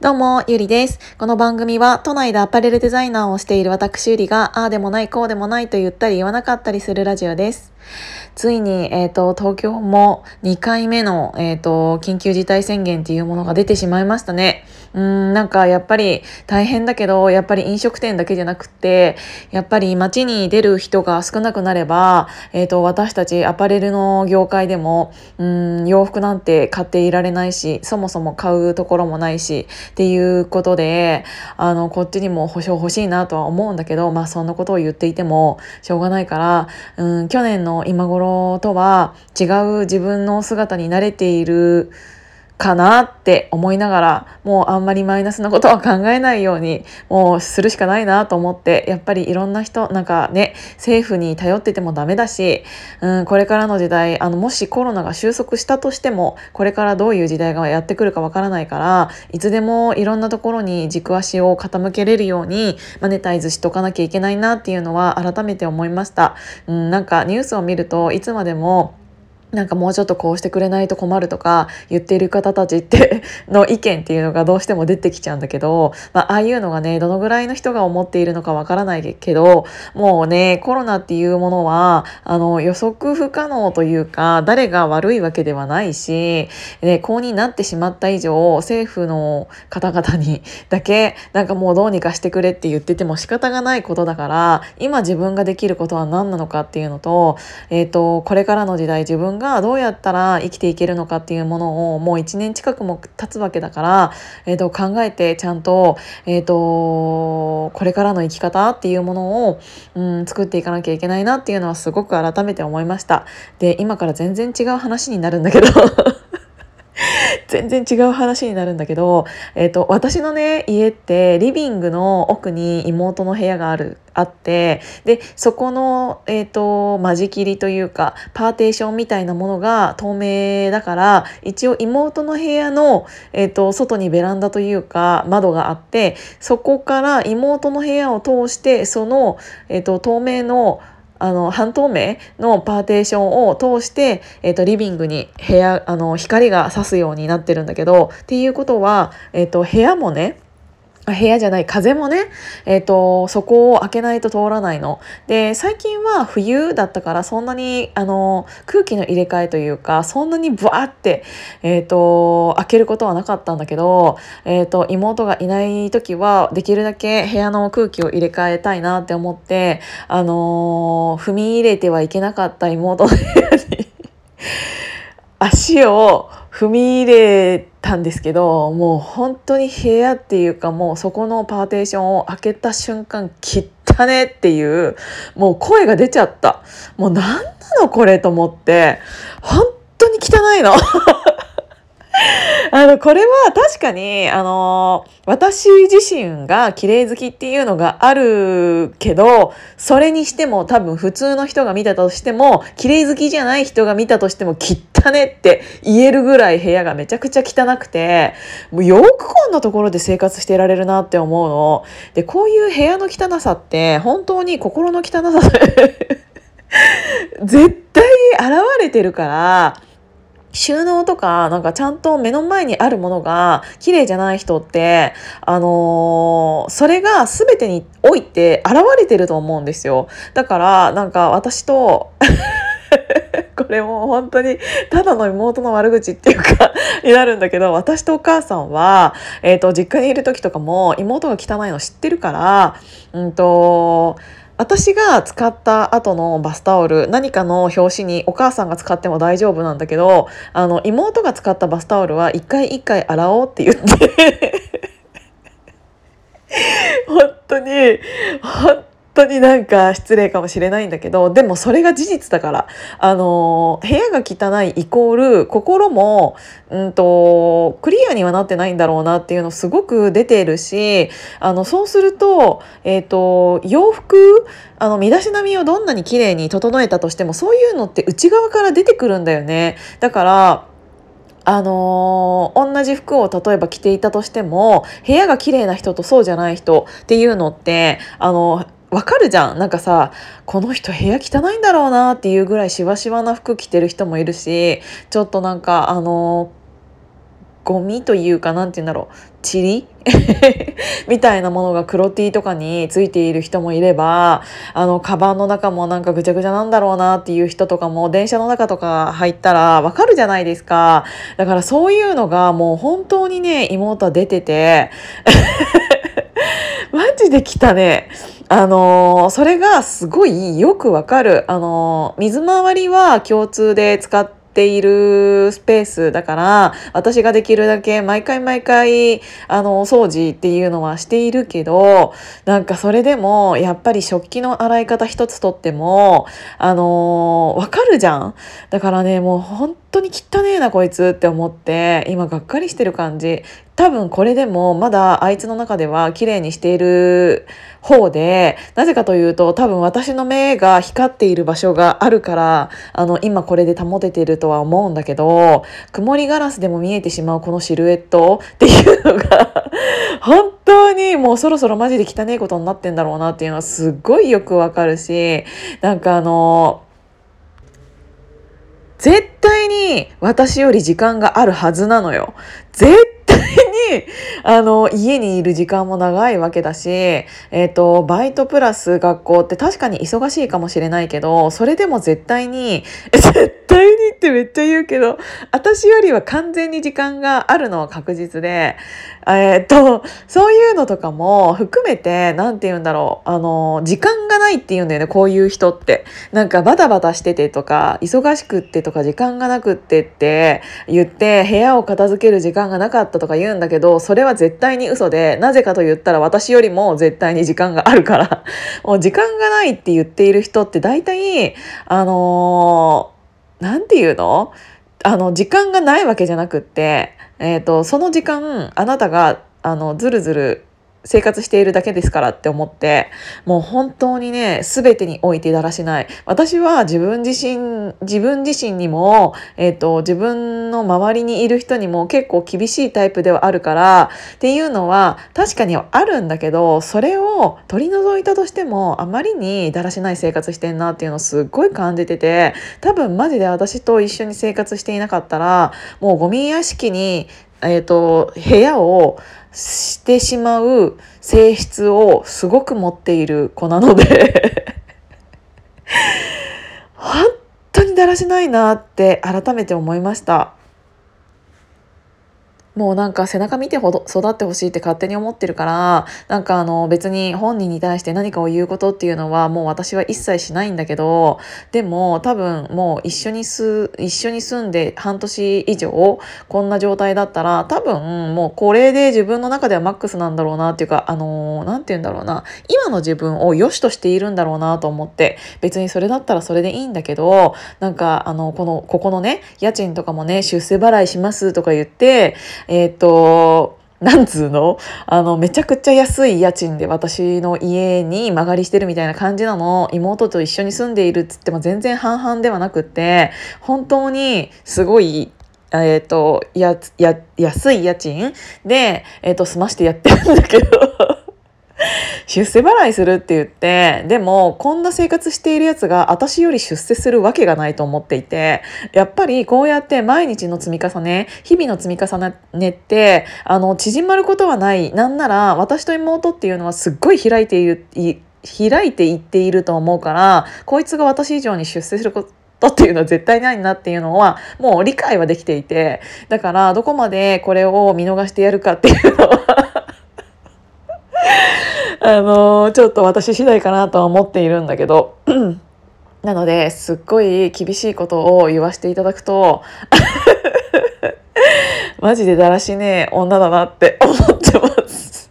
どうも、ゆりです。この番組は都内でアパレルデザイナーをしている私ゆりが、ああでもない、こうでもないと言ったり言わなかったりするラジオです。ついに、えっ、ー、と、東京も2回目の、えっ、ー、と、緊急事態宣言っていうものが出てしまいましたね。うん、なんかやっぱり大変だけど、やっぱり飲食店だけじゃなくて、やっぱり街に出る人が少なくなれば、えっ、ー、と、私たちアパレルの業界でも、うん、洋服なんて買っていられないし、そもそも買うところもないし、っていうことで、あの、こっちにも保証欲しいなとは思うんだけど、まあそんなことを言っていてもしょうがないから、うん、去年の今頃とは違う自分の姿に慣れているかなって思いながらもうあんまりマイナスなことは考えないようにもうするしかないなと思ってやっぱりいろんな人なんかね政府に頼っててもダメだし、うん、これからの時代あのもしコロナが収束したとしてもこれからどういう時代がやってくるかわからないからいつでもいろんなところに軸足を傾けれるようにマネタイズしとかなきゃいけないなっていうのは改めて思いました。うん、なんかニュースを見るといつまでもなんかもうちょっとこうしてくれないと困るとか言っている方たちって の意見っていうのがどうしても出てきちゃうんだけど、まあ、ああいうのがねどのぐらいの人が思っているのかわからないけどもうねコロナっていうものはあの予測不可能というか誰が悪いわけではないし、ね、こうになってしまった以上政府の方々に だけなんかもうどうにかしてくれって言ってても仕方がないことだから今自分ができることは何なのかっていうのと,、えーとこれからの時代自分ががどうやったら生きていけるのかっていうものをもう1年近くも経つわけだから、えー、と考えてちゃんと,、えーと、これからの生き方っていうものを、うん、作っていかなきゃいけないなっていうのはすごく改めて思いました。で今から全然違う話になるんだけど全然違う話になるんだけど、えーと、私のね家ってリビングの奥に妹の部屋があるあってでそこの、えーと、間仕切りというかパーテーションみたいなものが透明だから一応妹の部屋の、えーと外にベランダというか窓があってそこから妹の部屋を通してその、えーと透明のあの半透明のパーテーションを通して、えーと、リビングに部屋あの光が差すようになってるんだけどっていうことは、えーと部屋もね部屋じゃない風もね、えーと、そこを開けないと通らないの。で最近は冬だったからそんなにあの空気の入れ替えというかそんなにブワーって、えーと、開けることはなかったんだけど、えーと、妹がいない時はできるだけ部屋の空気を入れ替えたいなって思って、あのー、踏み入れてはいけなかった妹の部屋に 足を踏み入れたんですけどもう本当に部屋っていうかもうそこのパーテーションを開けた瞬間切ったねっていうもう声が出ちゃった。もう何なのこれと思って本当に汚いの。あの、これは確かに、あの、私自身が綺麗好きっていうのがあるけど、それにしても多分普通の人が見たとしても、綺麗好きじゃない人が見たとしても、汚ねって言えるぐらい部屋がめちゃくちゃ汚くて、もうよくこんなところで生活してられるなって思うの。で、こういう部屋の汚さって、本当に心の汚さ 絶対現れてるから、収納とか、なんかちゃんと目の前にあるものが綺麗じゃない人って、あのー、それが全てにおいて現れてると思うんですよ。だから、なんか私と これも本当にただの妹の悪口っていうかになるんだけど私とお母さんは、えーと、実家にいる時とかも妹が汚いの知ってるから、うんと私が使った後のバスタオル何かの表紙にお母さんが使っても大丈夫なんだけどあの妹が使ったバスタオルは一回一回洗おうって言って。本当に本当になんか失礼かもしれないんだけどでもそれが事実だからあの部屋が汚いイコール心も、うんと、クリアにはなってないんだろうなっていうのすごく出ているしあのそうすると,、えーと、洋服あの身だしなみをどんなに綺麗に整えたとしてもそういうのって内側から出てくるんだよね。だからあのー、同じ服を例えば着ていたとしても部屋が綺麗な人とそうじゃない人っていうのってあのわかるじゃん。なんかさこの人部屋汚いんだろうなっていうぐらいしわしわな服着てる人もいるしちょっとなんかあのゴミというかなんて言うんだろう塵？みたいなものが黒 T とかについている人もいればあのカバンの中もなんかぐちゃぐちゃなんだろうなっていう人とかも電車の中とか入ったらわかるじゃないですか。だからそういうのがもう本当にね妹は出てて。マジで来たね。あのー、それがすごいよくわかる。あのー、水回りは共通で使ってているスペースだから私ができるだけ毎回毎回あの掃除っていうのはしているけどなんかそれでもやっぱり食器の洗い方一つとってもあのわかるじゃん？だからねもう本当に汚ねえなこいつって思って今がっかりしてる感じ。多分これでもまだあいつの中では綺麗にしている方でなぜかというと多分私の目が光っている場所があるからあの今これで保ててるとは思うんだけど曇りガラスでも見えてしまうこのシルエットっていうのが 本当にもうそろそろマジで汚いことになってんだろうなっていうのはすっごいよくわかるしなんかあの絶対に私より時間があるはずなのよ。絶あの家にいる時間も長いわけだし、えーと、バイトプラス学校って確かに忙しいかもしれないけどそれでも絶対に 絶対にってめっちゃ言うけど私よりは完全に時間があるのは確実で、えーと、そういうのとかも含めて何て言うんだろうあの時間がないって言うんだよねこういう人って。なんかバタバタしててとか忙しくってとか時間がなくってって言って部屋を片付ける時間がなかったとか言うんだけどそれは絶対に嘘でなぜかと言ったら私よりも絶対に時間があるから。もう時間がないって言っている人って大体あの何、て言うの？あの時間がないわけじゃなくって、えーとその時間あなたがあのずるずる生活しているだけですからって思ってもう本当にね全てにおいてだらしない。私は自分自身自分自身にも、えーと、自分の周りにいる人にも結構厳しいタイプではあるからっていうのは確かにあるんだけどそれを取り除いたとしてもあまりにだらしない生活してんなっていうのをすっごい感じてて多分マジで私と一緒に生活していなかったらもうゴミ屋敷にえーと、部屋をしてしまう性質をすごく持っている子なので 本当にだらしないなって改めて思いました。もうなんか背中見てほど育ってほしいって勝手に思ってるからなんかあの別に本人に対して何かを言うことっていうのはもう私は一切しないんだけどでも多分もう一緒にす一緒に住んで半年以上こんな状態だったら多分もうこれで自分の中ではマックスなんだろうなっていうかあの何て言うんだろうな今の自分を良しとしているんだろうなと思って別にそれだったらそれでいいんだけどなんかあのこのここのね家賃とかもね出世払いしますとか言ってえっ、ー、となんつうの？あのめちゃくちゃ安い家賃で私の家に間借りしてるみたいな感じなの。妹と一緒に住んでいるっつっても全然半々ではなくって本当にすごいえっ、ー、とやや安い家賃で、えーと済ましてやってるんだけど。出世払いするって言ってでもこんな生活しているやつが私より出世するわけがないと思っていてやっぱりこうやって毎日の積み重ね日々の積み重ねってあの縮まることはない。なんなら私と妹っていうのはすっごい開いている開いていっていると思うからこいつが私以上に出世することっていうのは絶対ないなっていうのはもう理解はできていてだからどこまでこれを見逃してやるかっていうのはあのちょっと私次第かなとは思っているんだけど。なのですっごい厳しいことを言わせていただくと マジでだらしねえ女だなって思ってます。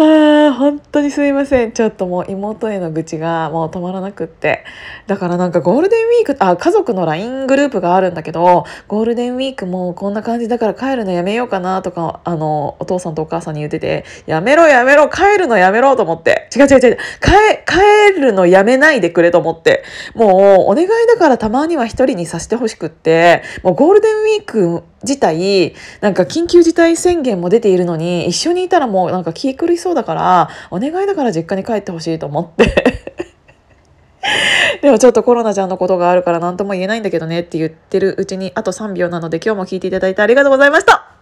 あ本当にすいません。ちょっともう妹への愚痴がもう止まらなくって。だからなんかゴールデンウィークあ家族の LINE グループがあるんだけどゴールデンウィークもこんな感じだから帰るのやめようかなとかあのお父さんとお母さんに言っててやめろやめろ帰るのやめろと思って。違う違う違う。帰帰るのやめないでくれと思って。もうお願いだからたまには一人にさせてほしくって。もうゴールデンウィーク自体なんか緊急事態宣言も出ているのに一緒にいたらもうなんか気狂いそうそうだからお願いだから実家に帰ってほしいと思って。でもちょっとコロナちゃんのことがあるから何とも言えないんだけどねって言ってるうちにあと3秒なので今日も聞いていただいてありがとうございました。